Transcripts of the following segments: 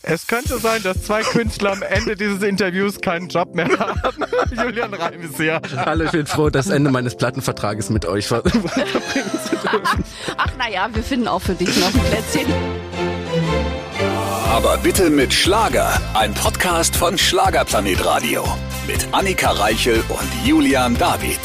Es könnte sein, dass zwei Künstler am Ende dieses Interviews keinen Job mehr haben. Julian Reim ist hier. Hallo, ich bin froh, das Ende meines Plattenvertrages mit euch verbringen zu dürfen. Ach naja, wir finden auch für dich noch ein Plätzchen. Aber bitte mit Schlager. Ein Podcast von Schlagerplanet Radio. Mit Annika Reichel und Julian David.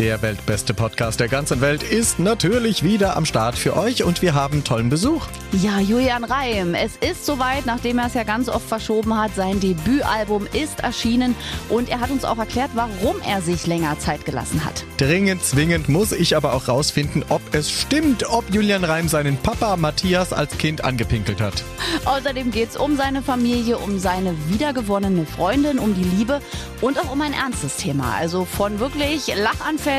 Der weltbeste Podcast der ganzen Welt ist natürlich wieder am Start für euch und wir haben tollen Besuch. Ja, Julian Reim, es ist soweit, nachdem er es ja ganz oft verschoben hat. Sein Debütalbum ist erschienen und er hat uns auch erklärt, warum er sich länger Zeit gelassen hat. Dringend, zwingend muss ich aber auch rausfinden, ob es stimmt, ob Julian Reim seinen Papa Matthias als Kind angepinkelt hat. Außerdem geht es um seine Familie, um seine wiedergewonnene Freundin, um die Liebe und auch um ein ernstes Thema. Also von wirklich Lachanfällen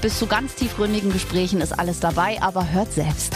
bis zu ganz tiefgründigen Gesprächen ist alles dabei, aber hört selbst.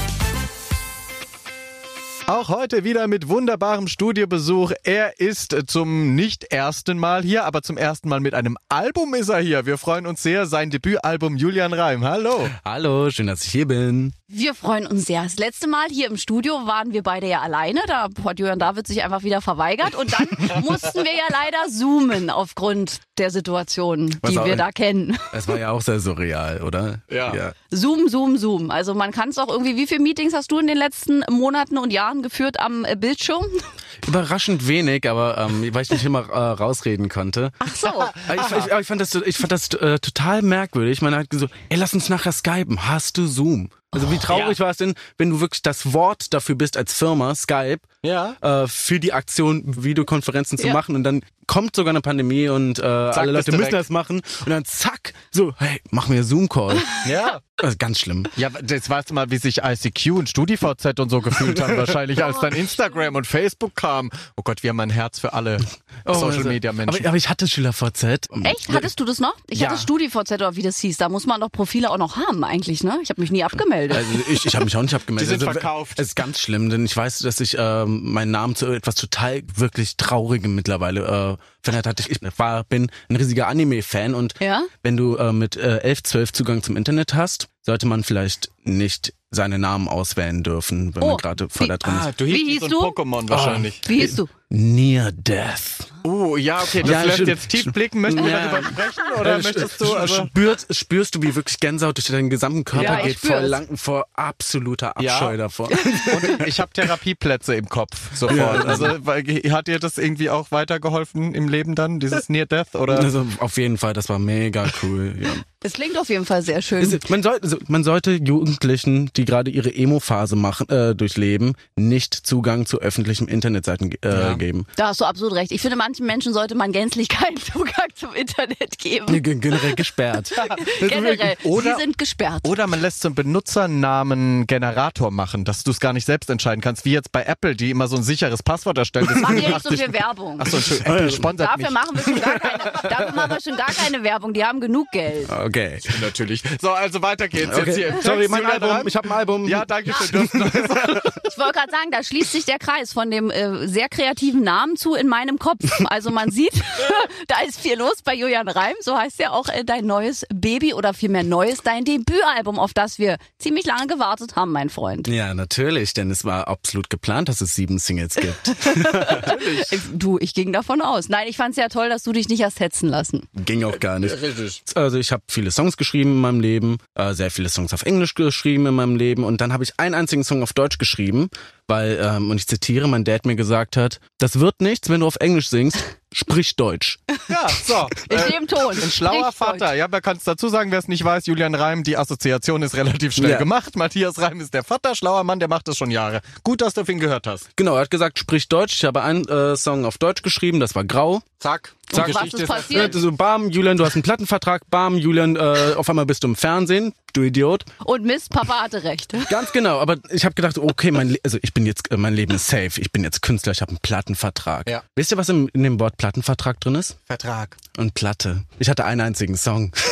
Auch heute wieder mit wunderbarem Studiobesuch. Er ist zum nicht ersten Mal hier, aber zum ersten Mal mit einem Album ist er hier. Wir freuen uns sehr. Sein Debütalbum Julian Reim. Hallo. Hallo, schön, dass ich hier bin. Wir freuen uns sehr. Das letzte Mal hier im Studio waren wir beide ja alleine. Da hat Julian David sich einfach wieder verweigert. Und dann mussten wir ja leider zoomen aufgrund der Situation, Was die wir da kennen. Es war ja auch sehr surreal, oder? Ja. Zoom, zoom, zoom. Also man kann es auch irgendwie, wie viele Meetings hast du in den letzten Monaten und Jahren geführt am äh, Bildschirm? Überraschend wenig, aber ähm, weil ich nicht immer äh, rausreden konnte. Ach so. Aber Ich, ich, ich fand das, ich fand das äh, total merkwürdig. Man hat gesagt, ey, lass uns nachher skypen. Hast du Zoom? Also wie traurig war es denn, wenn du wirklich das Wort dafür bist als Firma, Skype, Ja. äh, für die Aktion Videokonferenzen zu Ja. machen und dann kommt sogar eine Pandemie und äh, alle bist Leute müssen weg. das machen und dann zack, so, hey, mach mir Zoom-Call. Ja. Das ist ganz schlimm. Ja, jetzt weißt du mal, wie sich ICQ und StudiVZ und so gefühlt haben, wahrscheinlich, als dann Instagram und Facebook kam. Oh Gott, wir haben ein Herz für alle Social also, Media Menschen. Aber, aber ich hatte SchülerVZ. Echt? Hattest du das noch? Ich Ja. hatte StudiVZ oder wie das hieß. Da muss man doch Profile auch noch haben eigentlich, ne? Ich habe mich nie abgemeldet. Also ich, ich habe mich auch nicht abgemeldet. Die sind also, verkauft. Es ist ganz schlimm, denn ich weiß, dass ich ähm, meinen Namen zu etwas total wirklich Traurigem mittlerweile äh, verändert hatte. Ich war, bin ein riesiger Anime-Fan und Ja? wenn du äh, mit äh, 11, 12 Zugang zum Internet hast, sollte man vielleicht nicht seine Namen auswählen dürfen, wenn Oh, man gerade voll da drin ah, ist. du Wie hieß hieß so ein du? Pokémon wahrscheinlich. Wie hieß du? Near Death. Oh, ja, okay, das Ja, lässt jetzt tief blicken. Möchten wir Ja. darüber sprechen oder Äh, möchtest du? Also, spürst, spürst du, wie wirklich Gänsehaut durch deinen gesamten Körper Ja, geht, vor, lang, vor absoluter Ja. Abscheu davor. und ich habe Therapieplätze im Kopf sofort. Also hat dir das irgendwie auch weitergeholfen im Leben dann, dieses Near Death? Oder? Also auf jeden Fall, das war mega cool. Das klingt auf jeden Fall sehr schön. Es- Man, soll, also, man sollte Jugendlichen, die gerade ihre Emo-Phase machen, äh, durchleben, nicht Zugang zu öffentlichen Internetseiten äh, Ja. geben. Da hast du absolut recht. Ich finde, manchen Menschen sollte man gänzlich keinen Zugang zum Internet geben. Generell gesperrt. Generell. Oder- Sie sind gesperrt. Oder man lässt so einen Benutzernamen-Generator machen, dass du es gar nicht selbst entscheiden kannst, wie jetzt bei Apple, die immer so ein sicheres Passwort erstellen. Das Machen wir nicht so 85 viel Werbung. Achso, Apple sponsert Dafür mich. machen, wir schon gar keine, dafür machen wir schon gar keine Werbung. Die haben genug Geld. Okay. Natürlich. So, also weiter geht's jetzt hier. Sorry, mein Album. Ich habe ein Album. Ja, danke schön. Neues- Ich wollte gerade sagen, da schließt sich der Kreis von dem äh, sehr kreativen Namen zu in meinem Kopf. Also man sieht, da ist viel los bei Julian Reim. So heißt ja auch äh, dein neues Baby oder vielmehr neues, dein Debütalbum, auf das wir ziemlich lange gewartet haben, mein Freund. Ja, natürlich, denn es war absolut geplant, dass es sieben Singles gibt. Äh, Du, ich ging davon aus. Nein, ich fand es ja toll, dass du dich nicht hast hetzen lassen. Ging auch gar nicht. Richtig. Also ich habe viele Songs geschrieben in meinem Leben, äh, sehr viele Songs auf Englisch geschrieben in meinem Leben und dann habe ich einen einzigen Song auf Deutsch geschrieben, weil, ähm, und ich zitiere, mein Dad mir gesagt hat, das wird nichts, wenn du auf Englisch singst, sprich Deutsch. Ja, so. In Äh, dem Ton. Ein schlauer Sprich Vater. Deutsch. Ja, man kann es dazu sagen, wer es nicht weiß, Julian Reim, die Assoziation ist relativ schnell Ja. gemacht. Matthias Reim ist der Vater, schlauer Mann, der macht das schon Jahre. Gut, dass du auf ihn gehört hast. Genau, er hat gesagt, sprich Deutsch. Ich habe einen äh, Song auf Deutsch geschrieben, das war Grau. Zack. Und Die was ist Ja, passiert? so, bam, Julian, du hast einen Plattenvertrag. Bam, Julian, äh, auf einmal bist du im Fernsehen. Du Idiot. Und Mist, Papa hatte recht. Ganz genau. Aber ich habe gedacht, okay, mein, Le also ich bin jetzt, äh, mein Leben ist safe. Ich bin jetzt Künstler. Ich habe einen Plattenvertrag. Ja. Wisst ihr, was im, in dem Wort Plattenvertrag drin ist? Vertrag. Und Platte. Ich hatte einen einzigen Song.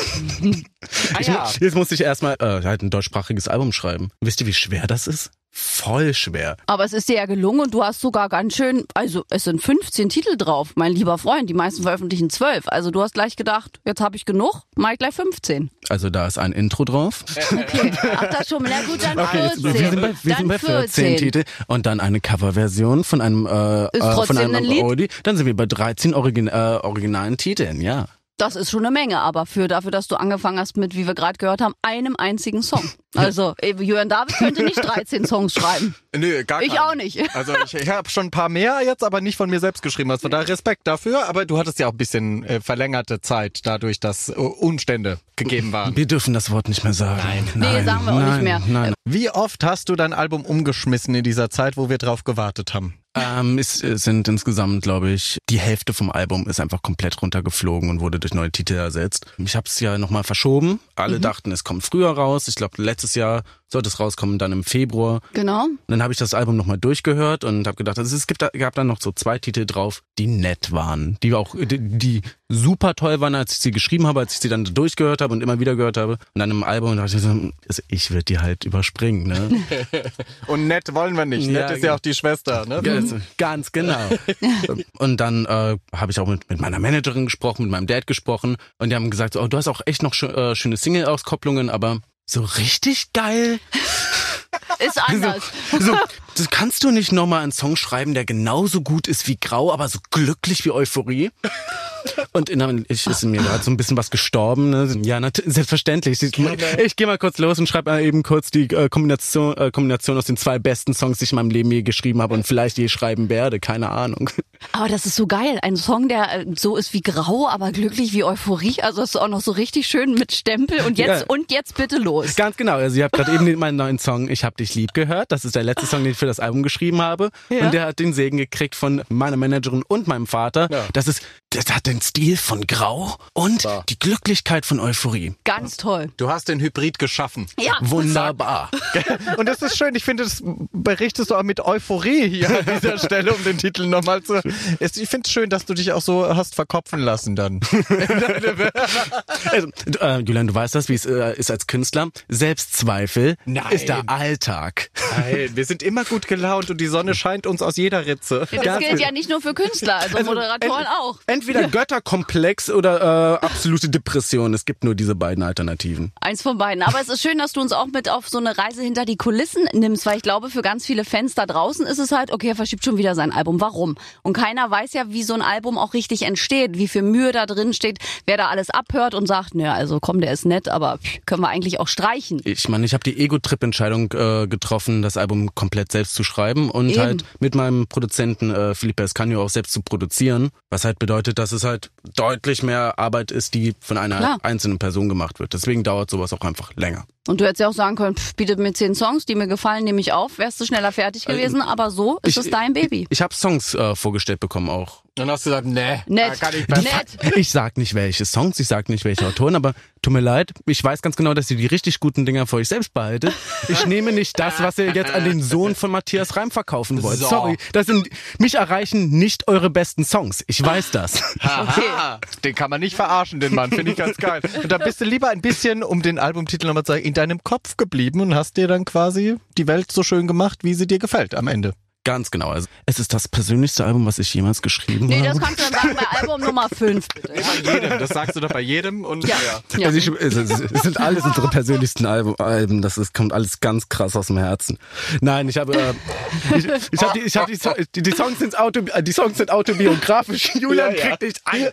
Ah Ich, ja. mu- Jetzt musste ich erstmal äh, halt ein deutschsprachiges Album schreiben. Wisst ihr, wie schwer das ist? Voll schwer. Aber es ist dir ja gelungen und du hast sogar ganz schön, also es sind 15 Titel drauf, mein lieber Freund. Die meisten veröffentlichen 12. Also du hast gleich gedacht, jetzt habe ich genug, mach ich gleich 15. Also da ist ein Intro drauf. Okay. Ach, das schon. Na gut, dann Okay, 14. jetzt, wir sind bei, wir dann sind bei 14 Titel und dann eine Coverversion von einem äh, Ist äh, von einem ein Lied? Oldie. Dann sind wir bei 13 Origin, äh, originalen Titeln, ja. Das ist schon eine Menge, aber für dafür, dass du angefangen hast mit, wie wir gerade gehört haben, einem einzigen Song. Also äh, Jörn David könnte nicht 13 Songs schreiben. Nö, gar Ich keinen. auch nicht. Also ich, ich habe schon ein paar mehr jetzt, aber nicht von mir selbst geschrieben. Also da Respekt dafür. Aber du hattest ja auch ein bisschen äh, verlängerte Zeit, dadurch, dass äh, Umstände gegeben waren. Wir dürfen das Wort nicht mehr sagen. Nein, Nee, sagen wir auch nicht nein, mehr. Nein, Wie oft hast du dein Album umgeschmissen in dieser Zeit, wo wir drauf gewartet haben? Ähm, es äh, sind insgesamt, glaube ich, die Hälfte vom Album ist einfach komplett runtergeflogen und wurde durch neue Titel ersetzt. Ich habe es ja nochmal verschoben. Alle Mhm. dachten, es kommt früher raus. Ich glaube, letztes Jahr sollte es rauskommen, dann im Februar. Genau. Und dann habe ich das Album nochmal durchgehört und habe gedacht, also es gibt, da- gab dann noch so zwei Titel drauf, die nett waren, die auch, die, die super toll waren, als ich sie geschrieben habe, als ich sie dann durchgehört habe und immer wieder gehört habe. Und dann im Album dachte ich so, also ich würde die halt überspringen, ne? Und nett wollen wir nicht. Ja, Nett ist ja genau. auch die Schwester, ne? Ganz, ganz genau. Und dann äh, habe ich auch mit, mit meiner Managerin gesprochen, mit meinem Dad gesprochen und die haben gesagt, oh, du hast auch echt noch schö äh, schöne Single-Auskopplungen, aber so richtig geil. Ist anders. So, das kannst du nicht nochmal einen Song schreiben, der genauso gut ist wie Grau, aber so glücklich wie Euphorie. Und innerlich ist mir gerade so ein bisschen was gestorben. Ne? Ja, selbstverständlich. Ich, ich gehe mal kurz los und schreibe mal eben kurz die äh, Kombination, äh, Kombination aus den zwei besten Songs, die ich in meinem Leben je geschrieben habe und vielleicht je schreiben werde. Keine Ahnung. Aber das ist so geil. Ein Song, der äh, so ist wie grau, aber glücklich wie Euphorie. Also ist auch noch so richtig schön mit Stempel. Und jetzt, Ja. und jetzt bitte los. Ganz genau. Also ihr habt gerade eben meinen neuen Song Ich hab dich lieb gehört. Das ist der letzte Song, den ich für das Album geschrieben habe. Ja. Und der hat den Segen gekriegt von meiner Managerin und meinem Vater. Ja. Das ist, das hat den Stil von Grau und Ja. die Glücklichkeit von Euphorie. Ganz toll. Du hast den Hybrid geschaffen. Ja. Wunderbar. Und das ist schön. Ich finde, das berichtest du auch mit Euphorie hier an dieser Stelle, um den Titel nochmal zu. Ich finde es schön, dass du dich auch so hast verkopfen lassen dann. Also, du, äh, Julian, du weißt das, wie es äh, ist als Künstler. Selbstzweifel Nein. ist der Alltag. Nein, wir sind immer gut gelaunt und die Sonne scheint uns aus jeder Ritze. Das gilt ja nicht nur für Künstler, also, Moderatoren auch. Entweder Götterkomplex oder äh, absolute Depression. Es gibt nur diese beiden Alternativen. Eins von beiden. Aber es ist schön, dass du uns auch mit auf so eine Reise hinter die Kulissen nimmst, weil ich glaube, für ganz viele Fans da draußen ist es halt, okay, er verschiebt schon wieder sein Album. Warum? Und keiner weiß ja, wie so ein Album auch richtig entsteht, wie viel Mühe da drin steht, wer da alles abhört und sagt, naja, also komm, der ist nett, aber pff, können wir eigentlich auch streichen. Ich meine, ich habe die Ego-Trip-Entscheidung äh, getroffen, das Album komplett selbst zu schreiben und Eben. halt mit meinem Produzenten äh, Felipe Escanio auch selbst zu produzieren. Was halt bedeutet, dass es halt deutlich mehr Arbeit ist, die von einer Klar. einzelnen Person gemacht wird. Deswegen dauert sowas auch einfach länger. Und du hättest ja auch sagen können, pff, bietet mir zehn Songs, die mir gefallen, nehme ich auf, wärst du schneller fertig gewesen, aber so ist Ich- es dein Baby. Ich habe Songs äh, vorgestellt bekommen auch. Dann hast du gesagt, nee, Nett. da kann ich besser. Nett. Ich sag nicht welche Songs, ich sag nicht welche Autoren, aber tut mir leid, ich weiß ganz genau, dass ihr die richtig guten Dinger für euch selbst behaltet. Ich nehme nicht das, was ihr jetzt an den Sohn von Matthias Reim verkaufen wollt. So. Sorry, das sind mich erreichen nicht eure besten Songs. Ich weiß das. Aha, den kann man nicht verarschen, den Mann, finde ich ganz geil. Und da bist du lieber ein bisschen, um den Albumtitel nochmal zu sagen, in deinem Kopf geblieben und hast dir dann quasi die Welt so schön gemacht, wie sie dir gefällt am Ende. Ganz genau. Also, es ist das persönlichste Album, was ich jemals geschrieben Nee, habe. das kannst du dann sagen bei Album Nummer 5. Bitte. Ja. Bei jedem, das sagst du doch bei jedem und Ja. Ja. Also ich, es, es sind alles unsere persönlichsten Album, Alben. Das ist, kommt alles ganz krass aus dem Herzen. Nein, ich habe, äh, ich, ich habe die, ich habe die, So- die, die Songs sind Auto, die Songs sind autobiografisch. Julian Ja, ja. kriegt nicht ein.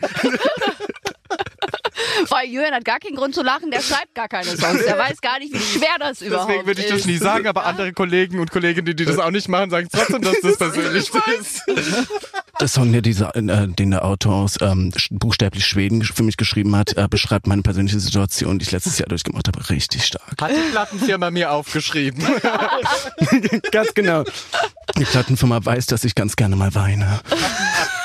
Weil Jürgen hat gar keinen Grund zu lachen, der schreibt gar keine Songs. Der weiß gar nicht, wie schwer das überhaupt Deswegen würde ich das ist. nie sagen, aber andere Kollegen und Kolleginnen, die das auch nicht machen, sagen trotzdem, dass das persönlich ist. Der Song, der dieser, äh, den der Autor aus ähm, buchstäblich Schweden für mich geschrieben hat, äh, beschreibt meine persönliche Situation, die ich letztes Jahr durchgemacht habe, richtig stark. Hat die Plattenfirma mir aufgeschrieben. ganz genau. Die Plattenfirma weiß, dass ich ganz gerne mal weine.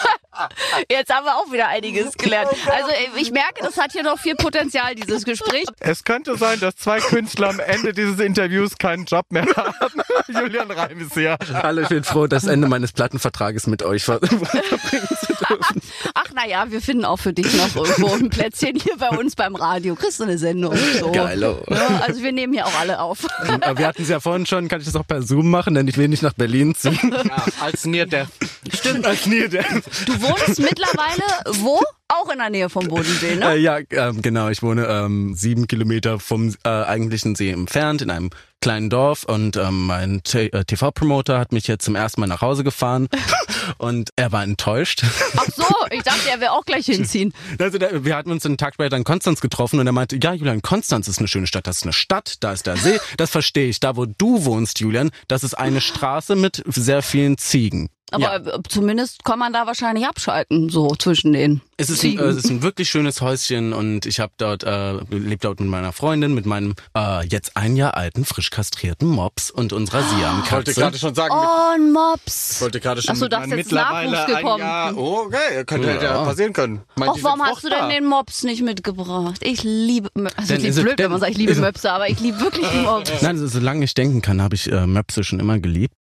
Jetzt haben wir auch wieder einiges gelernt. Also ich merke, das hat hier noch viel Potenzial, dieses Gespräch. Es könnte sein, dass zwei Künstler am Ende dieses Interviews keinen Job mehr haben. Julian Reim ist hier. Hallo, ich bin froh, das Ende meines Plattenvertrages mit euch ver verbringen zu dürfen. Ach naja, wir finden auch für dich noch irgendwo ein Plätzchen hier bei uns beim Radio. Kriegst du eine Sendung. So. Geilo. Ja, also wir nehmen hier auch alle auf. Aber wir hatten es ja vorhin schon, kann ich das auch per Zoom machen, denn ich will nicht nach Berlin ziehen. Als Near Death. Stimmt. Als. Du wohnst mittlerweile wo? Auch in der Nähe vom Bodensee, ne? Äh, ja, ähm, genau. Ich wohne ähm, sieben Kilometer vom äh, eigentlichen See entfernt in einem kleinen Dorf und ähm, mein T- äh, TV-Promoter hat mich jetzt zum ersten Mal nach Hause gefahren und er war enttäuscht. Ach so, ich dachte, er will auch gleich hinziehen. Also der, wir hatten uns einen Tag später in Konstanz getroffen und er meinte, ja Julian, Konstanz ist eine schöne Stadt, das ist eine Stadt, da ist der See, das verstehe ich. Da wo du wohnst, Julian, das ist eine Straße mit sehr vielen Ziegen. Aber äh, zumindest kann man da wahrscheinlich abschalten, so zwischen den Es ist, ein, äh, es ist ein wirklich schönes Häuschen und ich habe dort äh, lebe dort mit meiner Freundin, mit meinem äh, jetzt ein Jahr alten frisch kastrierten Mops und unserer Ich wollte Siam-Katze. gerade schon sagen, Oh, ein Mops. ich wollte gerade schon Ach so, mit das ist jetzt mittlerweile Nachwuchs ein gekommen. Jahr. Oh, okay, könnte hätte ja Ja. passieren können. Meint, Och, warum hast du denn den Mops nicht mitgebracht? Ich liebe, also Denn klingt ist es- blöd, wenn man sagt, ich liebe es- Möpse, aber ich liebe wirklich Mops. Nein, also, solange ich denken kann, habe ich äh, Möpse schon immer geliebt.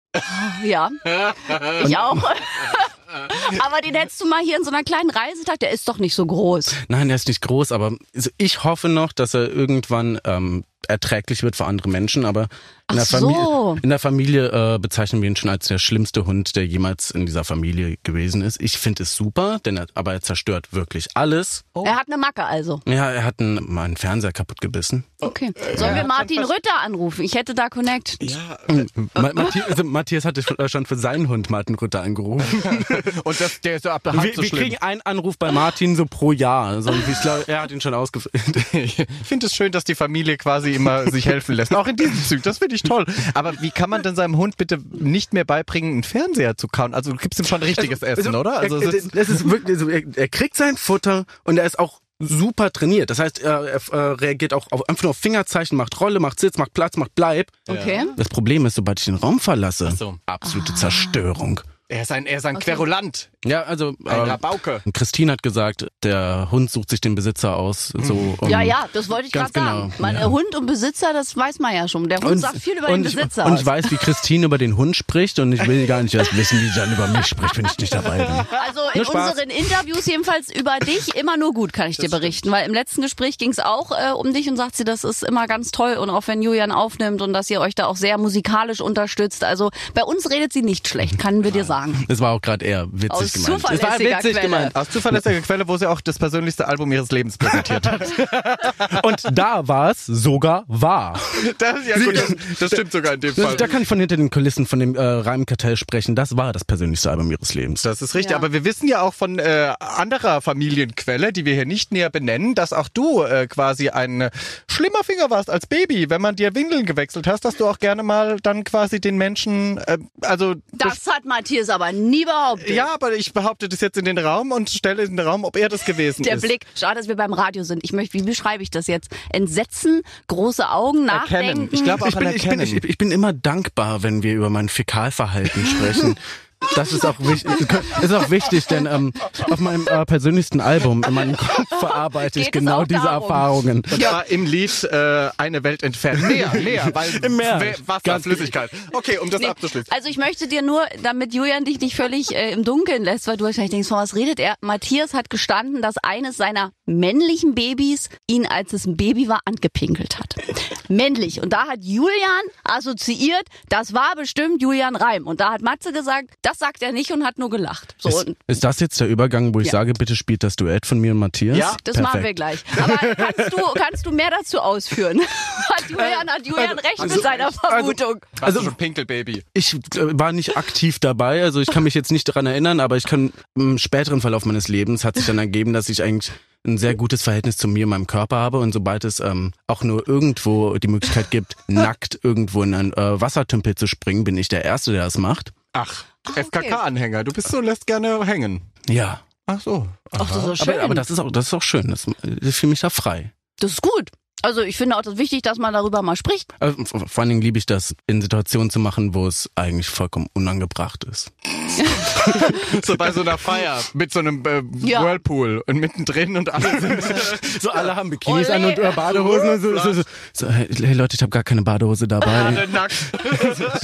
Ja, ich auch. Aber den hättest du mal hier in so einer kleinen Reisetag, der ist doch nicht so groß. Nein, der ist nicht groß, aber ich hoffe noch, dass er irgendwann ähm, erträglich wird für andere Menschen, aber in der so. Familie, in der Familie äh, bezeichnen wir ihn schon als der schlimmste Hund, der jemals in dieser Familie gewesen ist. Ich finde es super, denn er, aber er zerstört wirklich alles. Er hat eine Macke also. Ja, er hat einen, meinen Fernseher kaputt gebissen. Okay. Sollen wir Martin Rütter anrufen? Ich hätte da Connect. Ja, Ma Matthias, also Matthias hatte schon- schon für seinen Hund Martin Rütter angerufen. und das, der ist so ab der Hand Wir, so wir schlimm. kriegen einen Anruf bei Martin so pro Jahr. Also ich glaube, er hat ihn schon ausgefüllt. Ich finde es schön, dass die Familie quasi immer sich helfen lässt. Auch in diesem Zug. Das finde ich toll. Aber wie kann man denn seinem Hund bitte nicht mehr beibringen, einen Fernseher zu kauen? Also du gibst ihm schon richtiges Essen, oder? Also er, es ist, das ist wirklich, also er, er kriegt sein Futter und er ist auch super trainiert. Das heißt, er, er reagiert auch auf, einfach nur auf Fingerzeichen, macht Rolle, macht Sitz, macht Platz, macht Bleib. Okay. Das Problem ist, sobald ich den Raum verlasse, so. absolute Zerstörung. Er ist ein, er ist ein Querulant, Ja, also ein äh, Rabauke. Christine hat gesagt, der Hund sucht sich den Besitzer aus. So, um, Ja, ja, das wollte ich gerade Ganz sagen. genau, Man, ja. Hund und Besitzer, das weiß man ja schon. Der Hund sagt viel über den und, Besitzer Und aus. ich weiß, wie Christine über den Hund spricht und ich will gar nicht erst wissen, wie sie dann über mich spricht, wenn ich nicht dabei bin. Also in Nur Spaß. unseren Interviews jedenfalls über dich immer nur gut, kann ich dir berichten. Weil im letzten Gespräch ging es auch äh, um dich und sagt sie, das ist immer ganz toll und auch wenn Julian aufnimmt und dass ihr euch da auch sehr musikalisch unterstützt. Also bei uns redet sie nicht schlecht, können wir dir sagen. Das war auch gerade eher witzig Aus gemeint. Es war zuverlässiger witzig Quelle. gemeint. Aus zuverlässiger Quelle, wo sie auch das persönlichste Album ihres Lebens präsentiert hat. Und da war es sogar wahr. Das, ja gut, das, das stimmt sogar in dem Fall. da kann ich von hinter den Kulissen von dem äh, Reimkartell sprechen. Das war das persönlichste Album ihres Lebens. Das ist richtig, Ja. aber wir wissen ja auch von äh, anderer Familienquelle, die wir hier nicht näher benennen, dass auch du äh, quasi ein schlimmer Finger warst als Baby. Wenn man dir Windeln gewechselt hast, dass du auch gerne mal dann quasi den Menschen, äh, also Das hat Matthias aber nie behauptet. ja, aber ich behaupte das jetzt in den Raum und stelle in den Raum, ob er das gewesen Der ist. Blick, schade, dass wir beim Radio sind. Ich möchte, wie beschreibe ich das jetzt? Entsetzen, große Augen, Erkennen. nachdenken. Ich glaube auch Ich bin, an ich, bin, Erkennen. ich, ich bin immer dankbar, wenn wir über mein Fäkalverhalten sprechen. Das ist auch wichtig, ist auch wichtig, denn ähm, auf meinem äh, persönlichsten Album, in meinem Kopf verarbeite ich Geht genau diese darum? Erfahrungen. Und zwar im Lied äh, Eine Welt entfernt. Mehr, mehr, weil Im Meer. Wasser, Ganz- Flüssigkeit. Okay, um das Nee, abzuschließen. Also ich möchte dir nur, damit Julian dich nicht völlig äh, im Dunkeln lässt, weil du wahrscheinlich denkst, von was redet er? Matthias hat gestanden, dass eines seiner männlichen Babys ihn, als es ein Baby war, angepinkelt hat. Männlich. Und da hat Julian assoziiert, das war bestimmt Julian Reim. Und da hat Matze gesagt, das sagt er nicht und hat nur gelacht. So, Ist, und ist das jetzt der Übergang, wo ich Ja. sage, bitte spielt das Duett von mir und Matthias? Ja, das Perfekt. machen wir gleich. Aber kannst du, kannst du mehr dazu ausführen? Hat Julian, hat Julian recht mit seiner Vermutung? Also schon Pinkelbaby. Ich äh, war nicht aktiv dabei, also ich kann mich jetzt nicht daran erinnern, aber ich kann im späteren Verlauf meines Lebens hat sich dann ergeben, dass ich eigentlich ein sehr gutes Verhältnis zu mir und meinem Körper habe und sobald es ähm, auch nur irgendwo die Möglichkeit gibt, nackt irgendwo in einen äh, Wassertümpel zu springen, bin ich der Erste, der das macht. Ach, okay. FKK-Anhänger. Du bist so, lässt gerne hängen. Ja, Ach so. Ach, das ist so schön. aber, aber das ist auch das ist auch schön. Das, ich fühle mich da frei. Das ist gut. Also ich finde auch das wichtig, dass man darüber mal spricht. Also, vor allen Dingen liebe ich das, in Situationen zu machen, wo es eigentlich vollkommen unangebracht ist. So bei so einer Feier mit so einem äh, Ja. Whirlpool und mittendrin und alle sind So alle haben Bikinis Olé. an und äh, Badehosen und so. so, so, so hey, hey Leute, ich habe gar keine Badehose dabei. alle nackt.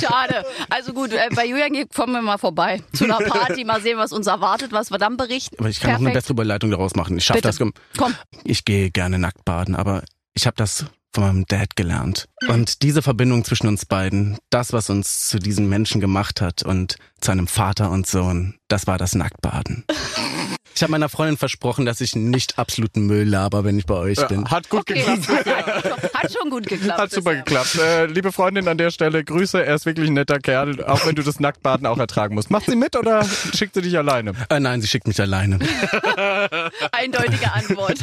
Schade. Also gut, äh, bei Julian kommen wir mal vorbei zu einer Party, mal sehen, was uns erwartet, was wir dann berichten. Aber ich kann auch eine Perfekt. bessere Überleitung daraus machen. Ich schaffe das. Komm. Komm. Ich gehe gerne nackt baden, aber ich habe das von meinem Dad gelernt. Und diese Verbindung zwischen uns beiden, das, was uns zu diesen Menschen gemacht hat und zu einem Vater und Sohn, das war das Nacktbaden. Ich habe meiner Freundin versprochen, dass ich nicht absoluten Müll laber, wenn ich bei euch bin. Hat gut Okay, geklappt. hat, hat schon gut geklappt. Hat super geklappt. Äh, liebe Freundin an der Stelle, Grüße. Er ist wirklich ein netter Kerl, auch wenn du das Nacktbaden auch ertragen musst. Macht sie mit oder schickt sie dich alleine? Äh, nein, sie schickt mich alleine. Eindeutige Antwort.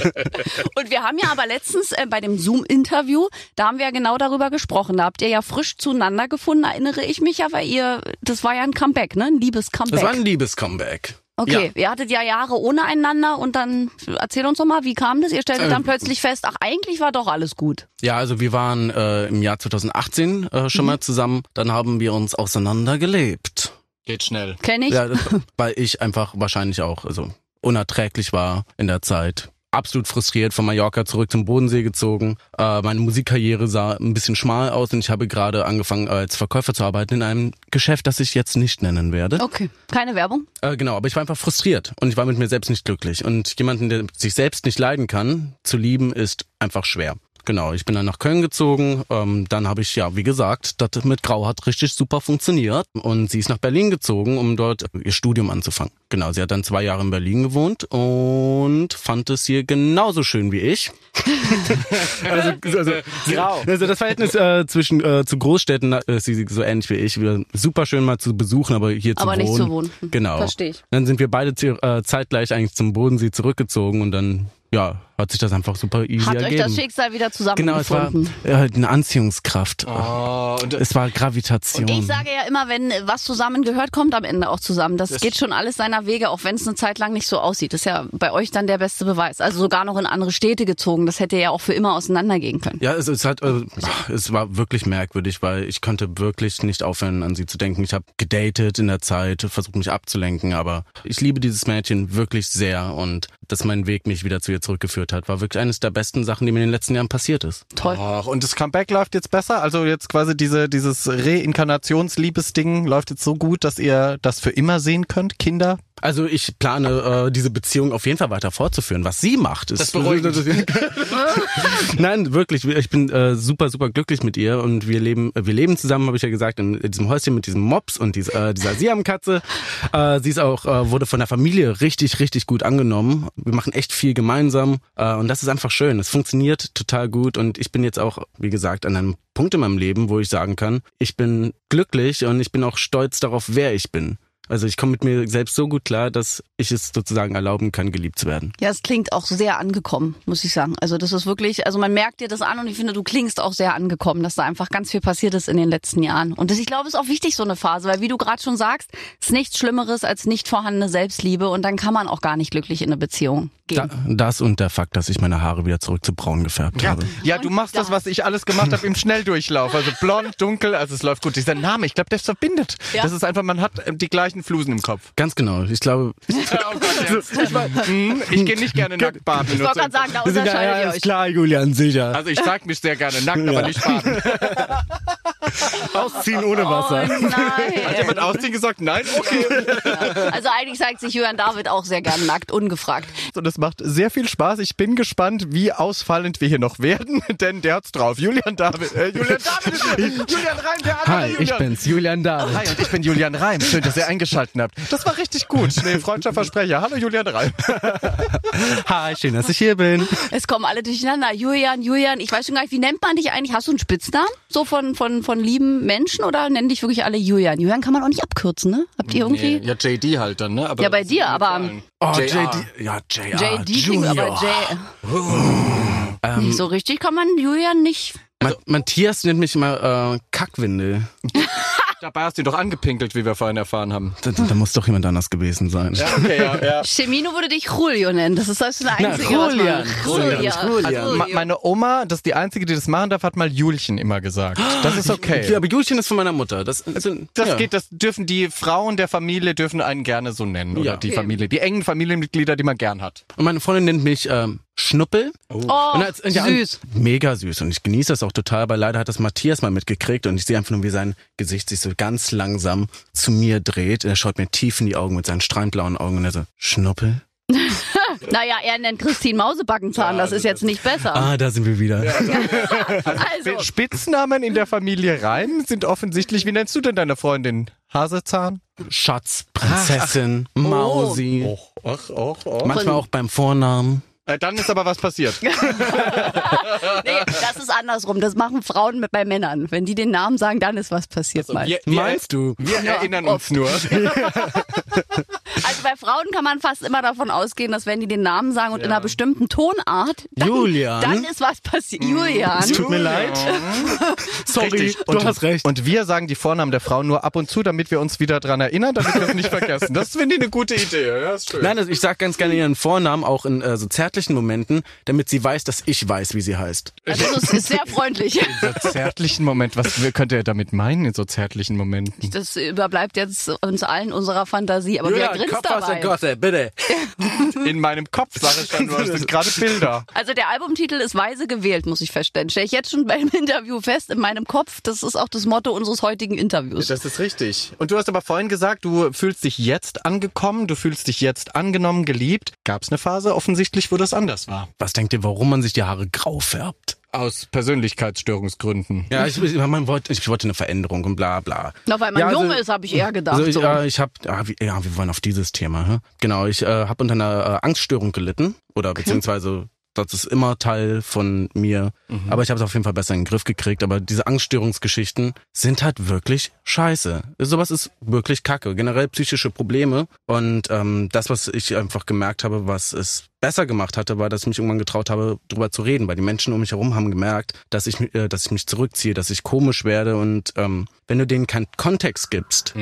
Und wir haben ja aber letztens äh, bei dem Zoom-Interview, da haben wir ja genau darüber gesprochen. Da habt ihr ja frisch zueinander gefunden, erinnere ich mich ja, weil ihr, das war ja ein Comeback, ne? Ein liebes Comeback. Das war ein Liebes-Comeback. Okay, ihr hattet ja Jahre ohne einander und dann erzähl uns doch mal, wie kam das? Ihr stelltet Ähm. dann plötzlich fest, ach eigentlich war doch alles gut. Ja, also wir waren äh, im Jahr 2018 äh, schon mal zusammen. Dann haben wir uns auseinander gelebt. Geht schnell. Kenn ich? Ja, weil ich einfach wahrscheinlich auch also unerträglich war in der Zeit. Absolut frustriert von Mallorca zurück zum Bodensee gezogen. Äh, meine Musikkarriere sah ein bisschen schmal aus und ich habe gerade angefangen als Verkäufer zu arbeiten in einem Geschäft, das ich jetzt nicht nennen werde. Okay, keine Werbung? Äh, genau, aber ich war einfach frustriert und ich war mit mir selbst nicht glücklich. Und jemanden, der sich selbst nicht leiden kann, zu lieben, ist einfach schwer. Genau, ich bin dann nach Köln gezogen. Ähm, dann habe ich, ja, wie gesagt, das mit Grau hat richtig super funktioniert. Und sie ist nach Berlin gezogen, um dort ihr Studium anzufangen. Genau, sie hat dann zwei Jahre in Berlin gewohnt und fand es hier genauso schön wie ich. also, also, Grau. also das Verhältnis äh, zwischen äh, zu Großstädten äh, ist sie so ähnlich wie ich. Wir, super schön mal zu besuchen, aber hier zu Aber wohnen. nicht zu wohnen. Genau. Verstehe ich. Dann sind wir beide zu- äh, zeitgleich eigentlich zum Bodensee zurückgezogen und dann, ja, hat sich das einfach super easy Hat euch ergeben. das Schicksal wieder genau, es war zusammengefunden? äh, eine Anziehungskraft. Oh, und Es war Gravitation. Ich sage ja immer, wenn was zusammengehört, kommt am Ende auch zusammen. Das, geht schon alles seiner Wege, auch wenn es eine Zeit lang nicht so aussieht. Das ist ja bei euch dann der beste Beweis. Also sogar noch in andere Städte gezogen. Das hätte ja auch für immer auseinandergehen können. Ja, es, es hat, äh, es war wirklich merkwürdig, weil ich konnte wirklich nicht aufhören, an sie zu denken. Ich habe gedatet in der Zeit, versucht mich abzulenken, aber ich liebe dieses Mädchen wirklich sehr und dass mein Weg mich wieder zu ihr zurückgeführt hat, war wirklich eines der besten Sachen, die mir in den letzten Jahren passiert ist. Toll. Ach, und das Comeback läuft jetzt besser? Also jetzt quasi diese, dieses Reinkarnationsliebesding läuft jetzt so gut, dass ihr das für immer sehen könnt, Kinder? Also ich plane, äh, diese Beziehung auf jeden Fall weiter fortzuführen. Was sie macht, ist Das beruhigt. Nein, wirklich. Ich bin äh, super, super glücklich mit ihr und wir leben, wir leben zusammen, habe ich ja gesagt, in diesem Häuschen mit diesem Mops und dieser, äh, dieser Siamkatze. Äh, sie ist auch, äh, wurde von der Familie richtig, richtig gut angenommen. Wir machen echt viel gemeinsam äh, und das ist einfach schön. Es funktioniert total gut und ich bin jetzt auch, wie gesagt, an einem Punkt in meinem Leben, wo ich sagen kann, ich bin glücklich und ich bin auch stolz darauf, wer ich bin. Also ich komme mit mir selbst so gut klar, dass ich es sozusagen erlauben kann, geliebt zu werden. Ja, es klingt auch sehr angekommen, muss ich sagen. Also das ist wirklich, also man merkt dir das an und ich finde, du klingst auch sehr angekommen, dass da einfach ganz viel passiert ist in den letzten Jahren. Und das, ich glaube, ist auch wichtig, so eine Phase, weil wie du gerade schon sagst, ist nichts Schlimmeres als nicht vorhandene Selbstliebe und dann kann man auch gar nicht glücklich in eine Beziehung Da, gehen. das und der Fakt, dass ich meine Haare wieder zurück zu braun gefärbt Ja, habe. ja du machst das, was ich alles gemacht habe im Schnelldurchlauf. Also blond, dunkel, also es läuft gut. Dieser Name, ich glaube, der verbindet. Ja. Das ist einfach, man hat die gleichen Flusen im Kopf. Ganz genau. Ich glaube, Oh Gott, jetzt. Hm, ich gehe nicht gerne nackt baden. Ich wollte gerade sagen, da unterscheidet ihr euch. klar, Julian, sicher. Also ich zeig mich sehr gerne nackt, aber nicht baden. Ausziehen ohne Oh Wasser. Hat nein. jemand ausziehen gesagt? Nein? Okay. Also eigentlich zeigt sich Jörn David auch sehr gern nackt, ungefragt. Und es macht sehr viel Spaß. Ich bin gespannt, wie ausfallend wir hier noch werden, denn der hat's drauf. Julian David, äh, Julian David ist hier. Julian Reim, der andere Hi, Julian. ich bin's, Julian David. Hi, und ich bin Julian Reim. Schön, dass ihr eingeschaltet habt. Das war richtig gut. Nee, freundlicher Versprecher. Hallo Julian Reim. Hi, schön, dass ich hier bin. Es kommen alle durcheinander. Julian, Julian, ich weiß schon gar nicht, wie nennt man dich eigentlich? Hast du einen Spitznamen? So von, von, von lieben Menschen oder nennen dich wirklich alle Julian? Julian kann man auch nicht abkürzen, ne? Habt ihr irgendwie? Ja, JD halt dann, ne? Aber Ja, bei dir, aber Oh, JR. JD. Ja, JR. JD klingt aber Junior. J. Nicht so richtig kann man Julian nicht. Ma- Matthias nennt mich immer äh, Kackwindel. Dabei hast du ihn doch angepinkelt, wie wir vorhin erfahren haben. Da, da muss doch jemand anders gewesen sein. Okay, ja, ja. Chemino würde dich Julio nennen. Das ist das Na, Einzige, Julian. man... Julian, Julian. Julian. Ma meine Oma, das ist die einzige, die das machen darf, hat mal Julchen immer gesagt. Das ist okay. Ja, aber Julchen ist von meiner Mutter. Das, sind, Das ja. geht, das dürfen die Frauen der Familie dürfen einen gerne so nennen oder Ja. die Okay. Familie, die engen Familienmitglieder, die man gern hat. Und meine Freundin nennt mich ähm, Schnuppel. Oh, Und als- ja, süß. Mega süß. Und ich genieße das auch total, aber leider hat das Matthias mal mitgekriegt und ich sehe einfach nur, wie sein Gesicht sich so ganz langsam zu mir dreht. Er schaut mir tief in die Augen mit seinen strahlblauen Augen und er so, Schnuppel? Naja, er nennt Christine Mausebackenzahn. Das ist jetzt nicht besser. Ah, da sind wir wieder. Also, Spitznamen in der Familie Reim sind offensichtlich, wie nennst du denn deine Freundin? Hasezahn? Schatz, Prinzessin, Mausi. Och, och, och, och. Manchmal auch beim Vornamen. Äh, dann ist aber was passiert. nee, das ist andersrum. Das machen Frauen mit bei Männern. Wenn die den Namen sagen, dann ist was passiert meist. Wir, wir, Meinst du? wir erinnern uns nur. Also bei Frauen kann man fast immer davon ausgehen, dass wenn die den Namen sagen und in einer bestimmten Tonart, dann, Julian. dann ist was passiert. Julian. Es tut mir leid. Sorry, Richtig. du Und, hast recht. Und wir sagen die Vornamen der Frauen nur ab und zu, damit wir uns wieder dran erinnern, damit wir es nicht vergessen. Das finde ich eine gute Idee. Ja, ist schön. Nein, also ich sag ganz gerne ihren Vornamen, auch in äh, so zärtlichen Momenten, damit sie weiß, dass ich weiß, wie sie heißt. Also das ist sehr freundlich. so zärtlichen Moment, was könnt ihr damit meinen in so zärtlichen Momenten? Das überbleibt jetzt uns allen unserer Fantasie. Aber wer grinst dabei? Gosse, bitte. In meinem Kopf sage ich dann nur, das sind gerade Bilder. Also der Albumtitel ist weise gewählt, muss ich feststellen. Stelle ich jetzt schon beim Interview fest, in meinem Kopf. Das ist auch das Motto unseres heutigen Interviews. Das ist richtig. Und du hast aber vorhin gesagt, du fühlst dich jetzt angekommen, du fühlst dich jetzt angenommen, geliebt. Gab es eine Phase offensichtlich, wo das anders war? Was denkt ihr, warum man sich die Haare grau färbt? Aus Persönlichkeitsstörungsgründen. Ja, ich, ich, man wollte, ich wollte eine Veränderung und bla bla. Noch weil man Ja, also- jung ist, habe ich eher gedacht. Also ich, so. äh, ich habe, ja, wie- ja, wir wollen auf dieses Thema. Hä? Genau, ich äh, habe unter einer äh, Angststörung gelitten oder beziehungsweise das ist immer Teil von mir. Aber ich habe es auf jeden Fall besser in den Griff gekriegt. Aber diese Angststörungsgeschichten sind halt wirklich scheiße. Sowas ist wirklich kacke. Generell psychische Probleme. Und ähm, das, was ich einfach gemerkt habe, was es besser gemacht hatte, war, dass ich mich irgendwann getraut habe, drüber zu reden, weil die Menschen um mich herum haben gemerkt, dass ich, äh, dass ich mich zurückziehe, dass ich komisch werde und ähm, wenn du denen keinen Kontext gibst,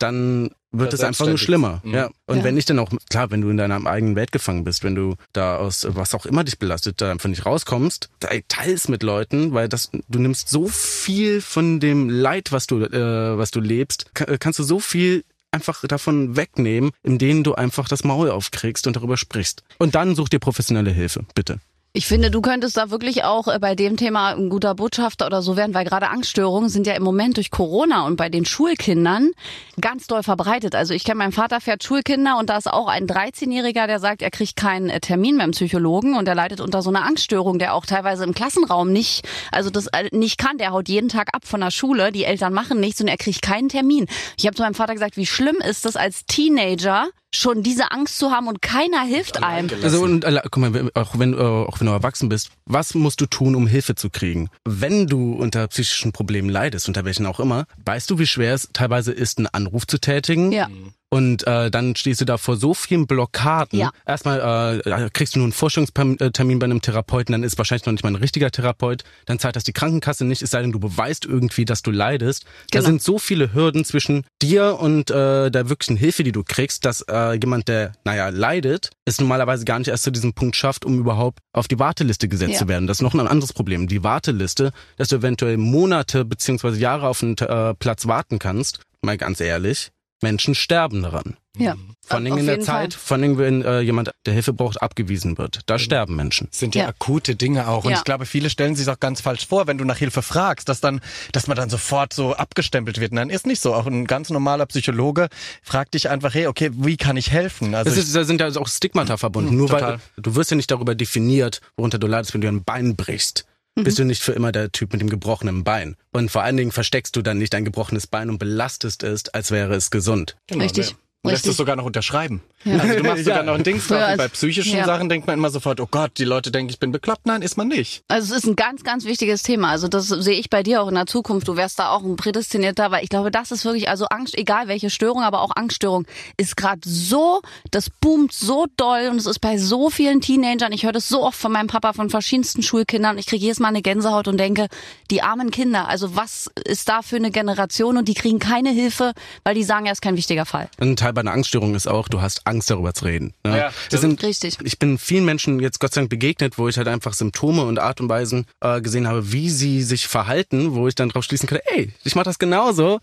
dann wird es einfach nur schlimmer. Mhm. Ja. Und Ja. wenn ich dann auch, klar, wenn du in deiner eigenen Welt gefangen bist, wenn du da aus was auch immer dich belastet, da einfach nicht rauskommst, teils mit Leuten, weil das, du nimmst so viel von dem Leid, was du, äh, was du lebst, ka- kannst du so viel einfach davon wegnehmen, indem du einfach das Maul aufkriegst und darüber sprichst. Und dann such dir professionelle Hilfe, bitte. Ich finde, du könntest da wirklich auch äh, bei dem Thema ein guter Botschafter oder so werden, weil gerade Angststörungen sind ja im Moment durch Corona und bei den Schulkindern ganz doll verbreitet. Also ich kenne, mein Vater fährt Schulkinder und da ist auch ein 13-Jähriger, der sagt, er kriegt keinen äh, Termin beim Psychologen und er leidet unter so einer Angststörung, der auch teilweise im Klassenraum nicht, also das äh, nicht kann. Der haut jeden Tag ab von der Schule, die Eltern machen nichts und er kriegt keinen Termin. Ich habe zu meinem Vater gesagt, wie schlimm ist das als Teenager schon diese Angst zu haben und keiner hilft einem. Also und alle- guck mal, auch wenn, äh, auch wenn du erwachsen bist, was musst du tun, um Hilfe zu kriegen? Wenn du unter psychischen Problemen leidest, unter welchen auch immer, weißt du, wie schwer es teilweise ist, einen Anruf zu tätigen? Ja. Und äh, dann stehst du da vor so vielen Blockaden. Ja. Erstmal äh, kriegst du nur einen Vorstellungstermin bei einem Therapeuten, dann ist wahrscheinlich noch nicht mal ein richtiger Therapeut, dann zahlt das die Krankenkasse nicht, es sei denn, du beweist irgendwie, dass du leidest. Da Genau. sind so viele Hürden zwischen dir und äh, der wirklichen Hilfe, die du kriegst, dass äh, jemand, der, naja, leidet, es normalerweise gar nicht erst zu diesem Punkt schafft, um überhaupt auf die Warteliste gesetzt Ja. zu werden. Das ist noch ein anderes Problem. Die Warteliste, dass du eventuell Monate beziehungsweise Jahre auf einen äh, Platz warten kannst, mal ganz ehrlich, Menschen sterben daran. Ja. Vor allem in der Zeit, Fall. vor allem wenn äh, jemand, der Hilfe braucht, abgewiesen wird. Da sterben Menschen. sind ja, Ja. akute Dinge auch. Und Ja. ich glaube, viele stellen sich auch ganz falsch vor, wenn du nach Hilfe fragst, dass dann, dass man dann sofort so abgestempelt wird. Und dann ist nicht so. Auch ein ganz normaler Psychologe fragt dich einfach, hey, okay, wie kann ich helfen? Also Das ich, ist, da sind ja auch Stigmata verbunden. Nur total. weil du wirst ja nicht darüber definiert, worunter du leidest, wenn du ein Bein brichst. Bist du nicht für immer der Typ mit dem gebrochenen Bein. Und vor allen Dingen versteckst du dann nicht ein gebrochenes Bein und belastest es, als wäre es gesund. genau, Richtig. Du lässt Richtig. es sogar noch unterschreiben. Also du machst sogar noch ein Dings drauf. Ja, Und bei psychischen ja. Sachen denkt man immer sofort, oh Gott, die Leute denken, ich bin bekloppt. Nein, ist man nicht. Also es ist ein ganz, ganz wichtiges Thema. Also das sehe ich bei dir auch in der Zukunft. Du wärst da auch ein prädestinierter, weil ich glaube, das ist wirklich, also Angst, egal welche Störung, aber auch Angststörung, ist gerade so, das boomt so doll und es ist bei so vielen Teenagern. Ich höre das so oft von meinem Papa, von verschiedensten Schulkindern und ich kriege jedes Mal eine Gänsehaut und denke, die armen Kinder, also was ist da für eine Generation und die kriegen keine Hilfe, weil die sagen, ja, ist kein wichtiger Fall. Ein Teil bei einer Angststörung ist auch, du hast Angst darüber zu reden. Ne? Ja, das sind, Richtig. Ich bin vielen Menschen jetzt Gott sei Dank begegnet, wo ich halt einfach Symptome und Art und Weisen äh, gesehen habe, wie sie sich verhalten, wo ich dann drauf schließen kann, ey, ich mach das genauso.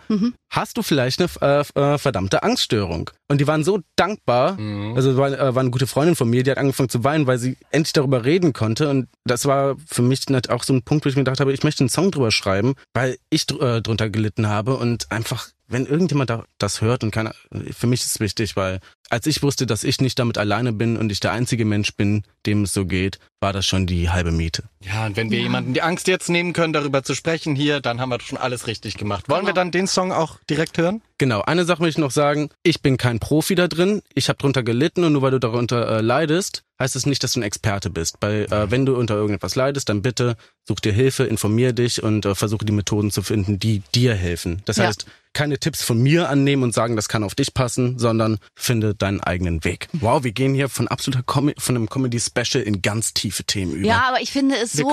Hast du vielleicht eine äh, äh, verdammte Angststörung? Und die waren so dankbar. Also war, äh, war eine gute Freundin von mir, die hat angefangen zu weinen, weil sie endlich darüber reden konnte. Und das war für mich auch so ein Punkt, wo ich mir gedacht habe, ich möchte einen Song drüber schreiben, weil ich dr äh, drunter gelitten habe und einfach wenn irgendjemand da, das hört und keiner, für mich ist es wichtig, weil als ich wusste, dass ich nicht damit alleine bin und ich der einzige Mensch bin, dem es so geht, war das schon die halbe Miete. Ja, und wenn wir jemanden die Angst jetzt nehmen können, darüber zu sprechen hier, dann haben wir schon alles richtig gemacht. Wollen wir dann den Song auch direkt hören? Genau, eine Sache will ich noch sagen, ich bin kein Profi da drin, ich habe drunter gelitten und nur weil du darunter äh, leidest, heißt es nicht, dass du ein Experte bist. Weil äh, wenn du unter irgendetwas leidest, dann bitte such dir Hilfe, informier dich und äh, versuche die Methoden zu finden, die dir helfen. Das Ja. heißt, keine Tipps von mir annehmen und sagen, das kann auf dich passen, sondern finde deinen eigenen Weg. Wow, wir gehen hier von absoluter Com von einem Comedy-Special in ganz tiefe Themen über. Ja, aber ich finde es Wir so,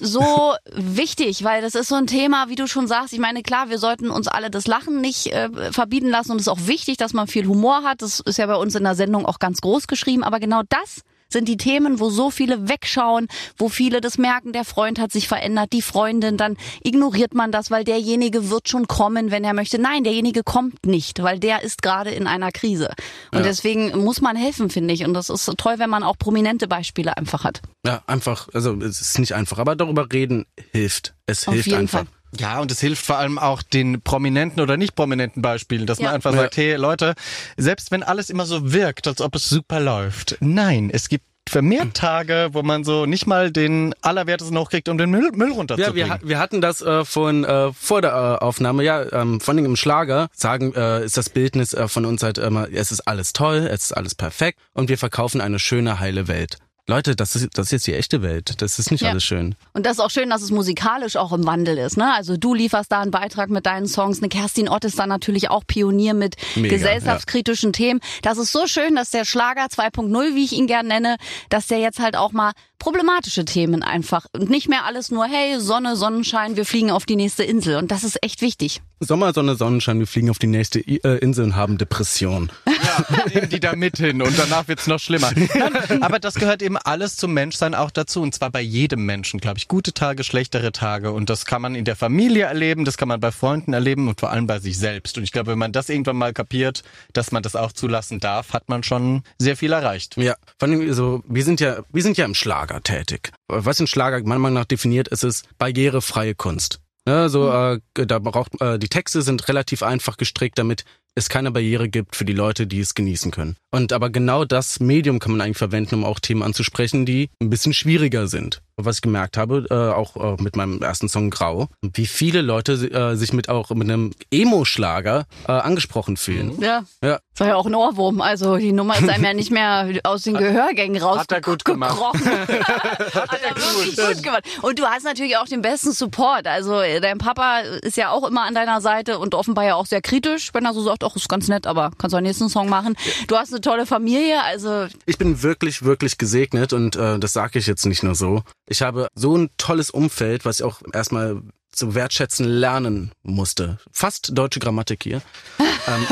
so wichtig, weil das ist so ein Thema, wie du schon sagst. Ich meine, klar, wir sollten uns alle das Lachen nicht äh, verbieten lassen und es ist auch wichtig, dass man viel Humor hat. Das ist ja bei uns in der Sendung auch ganz groß geschrieben. Aber genau das sind die Themen, wo so viele wegschauen, wo viele das merken, der Freund hat sich verändert, die Freundin, dann ignoriert man das, weil derjenige wird schon kommen, wenn er möchte. Nein, derjenige kommt nicht, weil der ist gerade in einer Krise. Und deswegen muss man helfen, finde ich. Und das ist toll, wenn man auch prominente Beispiele einfach hat. Ja, einfach, also es ist nicht einfach, aber darüber reden hilft. Es Auf hilft einfach. Fall. Ja, und es hilft vor allem auch den prominenten oder nicht prominenten Beispielen, dass Ja. man einfach Ja. sagt, hey Leute, selbst wenn alles immer so wirkt, als ob es super läuft, nein, es gibt vermehrt Tage, wo man so nicht mal den Allerwertesten hochkriegt, um den Müll, Müll Ja, runterzubringen. wir, ha- wir hatten das äh, von äh, vor der äh, Aufnahme, ja, ähm, vor allem im Schlager sagen, äh, ist das Bildnis äh, von uns halt immer, es ist alles toll, es ist alles perfekt und wir verkaufen eine schöne, heile Welt. Leute, das ist, das ist jetzt die echte Welt. Das ist nicht Ja. alles schön. Und das ist auch schön, dass es musikalisch auch im Wandel ist. Ne? Also du lieferst da einen Beitrag mit deinen Songs. Eine Kerstin Ott ist da natürlich auch Pionier mit Mega, gesellschaftskritischen Themen. Das ist so schön, dass der Schlager 2.0, wie ich ihn gern nenne, dass der jetzt halt auch mal problematische Themen einfach und nicht mehr alles nur, hey, Sonne, Sonnenschein, wir fliegen auf die nächste Insel. Und das ist echt wichtig. Sommer, Sonne, Sonnenschein, wir fliegen auf die nächste äh, Insel und haben Depression. Ja, nehmen die da mit hin und danach wird's noch schlimmer. Nein, aber das gehört eben alles zum Menschsein auch dazu und zwar bei jedem Menschen, glaube ich. Gute Tage, schlechtere Tage und das kann man in der Familie erleben, das kann man bei Freunden erleben und vor allem bei sich selbst. Und ich glaube, wenn man das irgendwann mal kapiert, dass man das auch zulassen darf, hat man schon sehr viel erreicht. Ja, vor allem so, wir sind ja, wir sind ja im Schlager tätig. Was ein Schlager meiner Meinung nach definiert, ist es barrierefreie Kunst. Ja, so, äh, da braucht, äh, die Texte sind relativ einfach gestrickt, damit es keine Barriere gibt für die Leute, die es genießen können. Und aber genau das Medium kann man eigentlich verwenden, um auch Themen anzusprechen, die ein bisschen schwieriger sind. Was ich gemerkt habe, äh, auch äh, mit meinem ersten Song Grau, wie viele Leute äh, sich mit auch mit einem Emo-Schlager äh, angesprochen fühlen. Ja. Ja. Das war ja auch ein Ohrwurm. Also die Nummer ist einem ja nicht mehr aus den Gehörgängen raus. Hat er gut gemacht. Hat er wirklich gut gemacht. Und du hast natürlich auch den besten Support. Also dein Papa ist ja auch immer an deiner Seite und offenbar ja auch sehr kritisch, wenn er so sagt, ach, ist ganz nett, aber kannst du einen nächsten Song machen. Du hast eine tolle Familie, also Ich bin wirklich, wirklich gesegnet und äh, das sage ich jetzt nicht nur so. Ich habe so ein tolles Umfeld, was ich auch erstmal zu wertschätzen lernen musste. Fast deutsche Grammatik hier. ähm,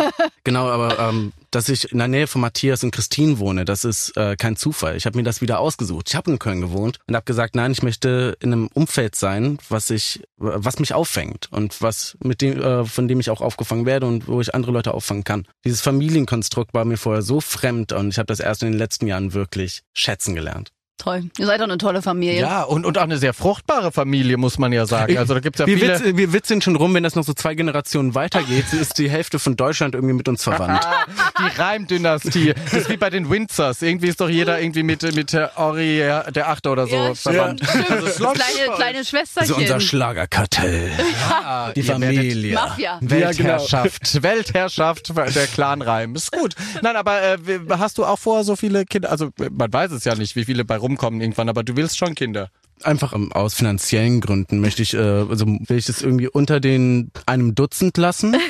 genau, aber ähm, dass ich in der Nähe von Matthias und Christine wohne, das ist äh, kein Zufall. Ich habe mir das wieder ausgesucht. Ich habe in Köln gewohnt und habe gesagt, nein, ich möchte in einem Umfeld sein, was ich, was mich auffängt und was mit dem, äh, von dem ich auch aufgefangen werde und wo ich andere Leute auffangen kann. Dieses Familienkonstrukt war mir vorher so fremd und ich habe das erst in den letzten Jahren wirklich schätzen gelernt. Toll. Ihr seid doch eine tolle Familie. Ja, und, und auch eine sehr fruchtbare Familie, muss man ja sagen. Also da gibt's ja wir, viele... Witz, wir witzeln schon rum, wenn das noch so zwei Generationen weitergeht, ist die Hälfte von Deutschland irgendwie mit uns verwandt. Die Reimdynastie. Das ist wie bei den Windsors. Irgendwie ist doch jeder irgendwie mit, mit der Ori der Achte oder so Ja, verwandt. stimmt. Also kleine, kleine Schwesterchen. Also unser Schlagerkartell. Ah, Die Familie. Mafia. Weltherrschaft, Weltherrschaft, der Clanreim. Ist gut. Nein, aber äh, hast du auch vor, so viele Kinder, also man weiß es ja nicht, wie viele bei rumkommen irgendwann, aber du willst schon Kinder. Einfach aus finanziellen Gründen möchte ich, äh, also will ich das irgendwie unter den einem Dutzend lassen.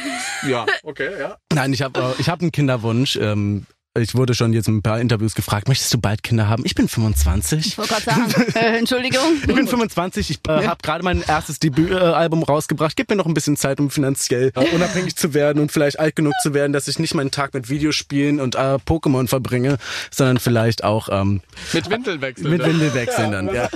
Ja, okay, ja. Nein, ich habe äh, ich hab einen Kinderwunsch. Ähm, ich wurde schon jetzt in ein paar Interviews gefragt, möchtest du bald Kinder haben? Ich bin 25. Ich wollte gerade sagen, äh, Entschuldigung. Ich bin 25, ich äh, habe gerade mein erstes Debütalbum rausgebracht. Gib mir noch ein bisschen Zeit, um finanziell äh, unabhängig zu werden und vielleicht alt genug zu werden, dass ich nicht meinen Tag mit Videospielen und äh, Pokémon verbringe, sondern vielleicht auch ähm, Mit Windelwechsel. mit? Windelwechseln dann. Ja.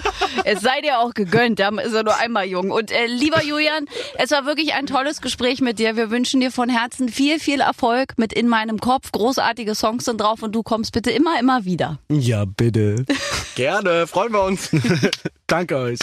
Es sei dir auch gegönnt, da ist er nur einmal jung. Und äh, lieber Julian, es war wirklich ein tolles Gespräch mit dir. Wir wünschen dir von Herzen viel, viel Erfolg mit In meinem Kopf. Großartige Songs sind drauf und du kommst bitte immer, immer wieder. ja, bitte. Gerne, freuen wir uns. Danke euch.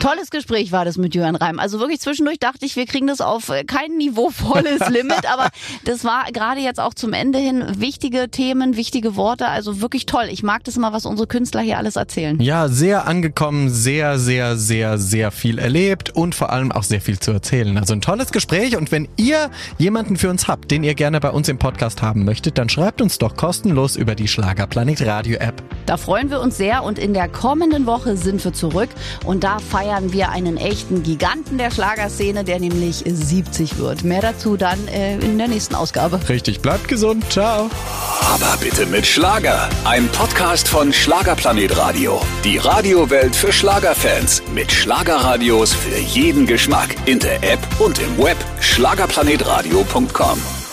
Tolles Gespräch war das mit Julian Reim. Also wirklich zwischendurch dachte ich, wir kriegen das auf äh, kein niveauvolles Limit, aber das war gerade jetzt auch zum Ende hin wichtige Themen, wichtige Worte. Also wirklich toll. Ich mag das immer, was unsere Künstler hier alles erzählen. Ja, sehr angekommen, sehr, sehr, sehr, sehr viel erlebt und vor allem auch sehr viel zu erzählen. Also ein tolles Gespräch und wenn ihr jemanden für uns habt, den ihr gerne bei uns im Podcast haben möchtet, dann schreibt uns doch kostenlos über die Schlagerplanet Radio App. Da freuen wir uns sehr und in der kommenden Woche sind wir zurück und da feiern wir einen echten Giganten der Schlagerszene, der nämlich 70 wird. Mehr dazu dann äh, in der nächsten Ausgabe. Richtig, bleibt gesund, ciao. Aber bitte mit Schlager. Ein Podcast von Schlagerplanet Radio. Die Radiowelt für Schlagerfans. Mit Schlagerradios für jeden Geschmack. In der App und im Web. Schlagerplanetradio.com.